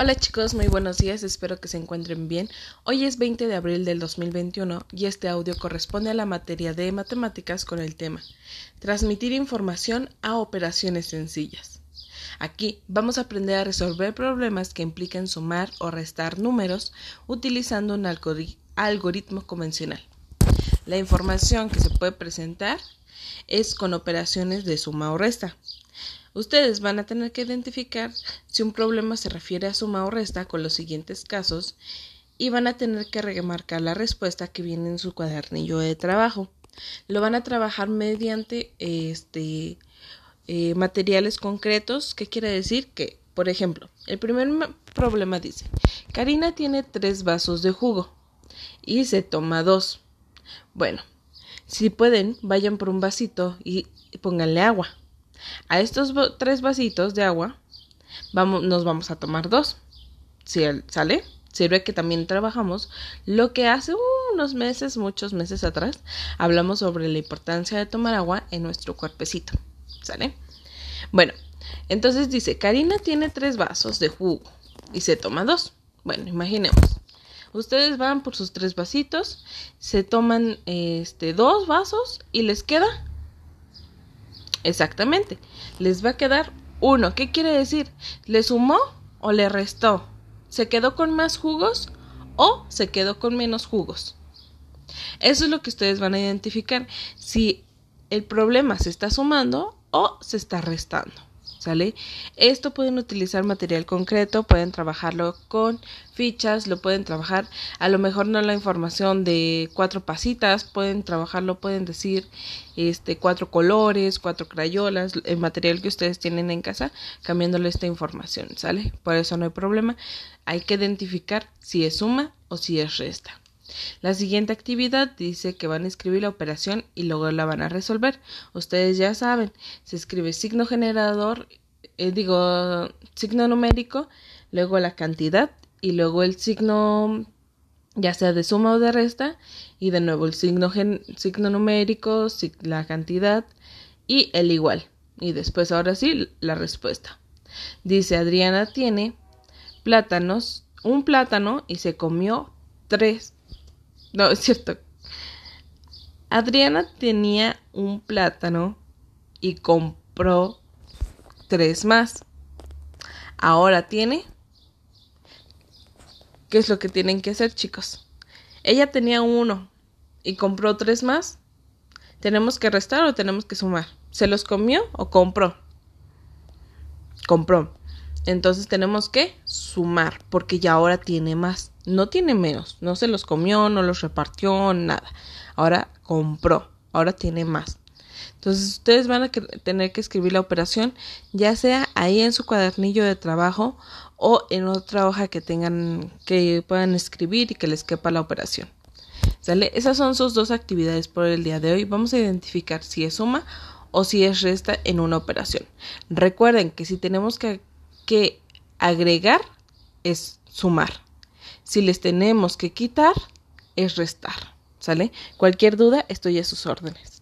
Hola chicos, muy buenos días, espero que se encuentren bien. Hoy es 20 de abril del 2021 y este audio corresponde a la materia de matemáticas con el tema Transmitir información a operaciones sencillas. Aquí vamos a aprender a resolver problemas que implican sumar o restar números utilizando un algoritmo convencional. La información que se puede presentar es con operaciones de suma o resta. Ustedes van a tener que identificar si un problema se refiere a suma o resta con los siguientes casos y van a tener que remarcar la respuesta que viene en su cuadernillo de trabajo. Lo van a trabajar mediante este eh, materiales concretos. ¿Qué quiere decir? Que, por ejemplo, el primer problema dice, Karina tiene tres vasos de jugo y se toma dos. Bueno, si pueden, vayan por un vasito y pónganle agua. A estos tres vasitos de agua vamos, nos vamos a tomar dos. Si sale, sirve que también trabajamos lo que hace unos meses, muchos meses atrás, hablamos sobre la importancia de tomar agua en nuestro cuerpecito. ¿Sale? Bueno, entonces dice, Karina tiene tres vasos de jugo y se toma dos. Bueno, imaginemos. Ustedes van por sus tres vasitos, se toman este dos vasos y les queda Exactamente. Les va a quedar uno. ¿Qué quiere decir? ¿Le sumó o le restó? ¿Se quedó con más jugos o se quedó con menos jugos? Eso es lo que ustedes van a identificar si el problema se está sumando o se está restando. ¿Sale? Esto pueden utilizar material concreto, pueden trabajarlo con fichas, lo pueden trabajar, a lo mejor no la información de cuatro pasitas, pueden trabajarlo, pueden decir este cuatro colores, cuatro crayolas, el material que ustedes tienen en casa, cambiándole esta información, ¿sale? Por eso no hay problema. Hay que identificar si es suma o si es resta. La siguiente actividad dice que van a escribir la operación y luego la van a resolver. Ustedes ya saben, se escribe signo generador, eh, digo, signo numérico, luego la cantidad y luego el signo ya sea de suma o de resta y de nuevo el signo, signo numérico, la cantidad y el igual. Y después ahora sí la respuesta. Dice Adriana tiene plátanos, un plátano y se comió tres no, es cierto. Adriana tenía un plátano y compró tres más. Ahora tiene. ¿Qué es lo que tienen que hacer, chicos? Ella tenía uno y compró tres más. ¿Tenemos que restar o tenemos que sumar? ¿Se los comió o compró? Compró. Entonces tenemos que sumar porque ya ahora tiene más. No tiene menos. No se los comió, no los repartió, nada. Ahora compró. Ahora tiene más. Entonces ustedes van a tener que escribir la operación ya sea ahí en su cuadernillo de trabajo o en otra hoja que tengan que puedan escribir y que les quepa la operación. ¿Sale? Esas son sus dos actividades por el día de hoy. Vamos a identificar si es suma o si es resta en una operación. Recuerden que si tenemos que que agregar es sumar. Si les tenemos que quitar es restar. ¿Sale? Cualquier duda, estoy a sus órdenes.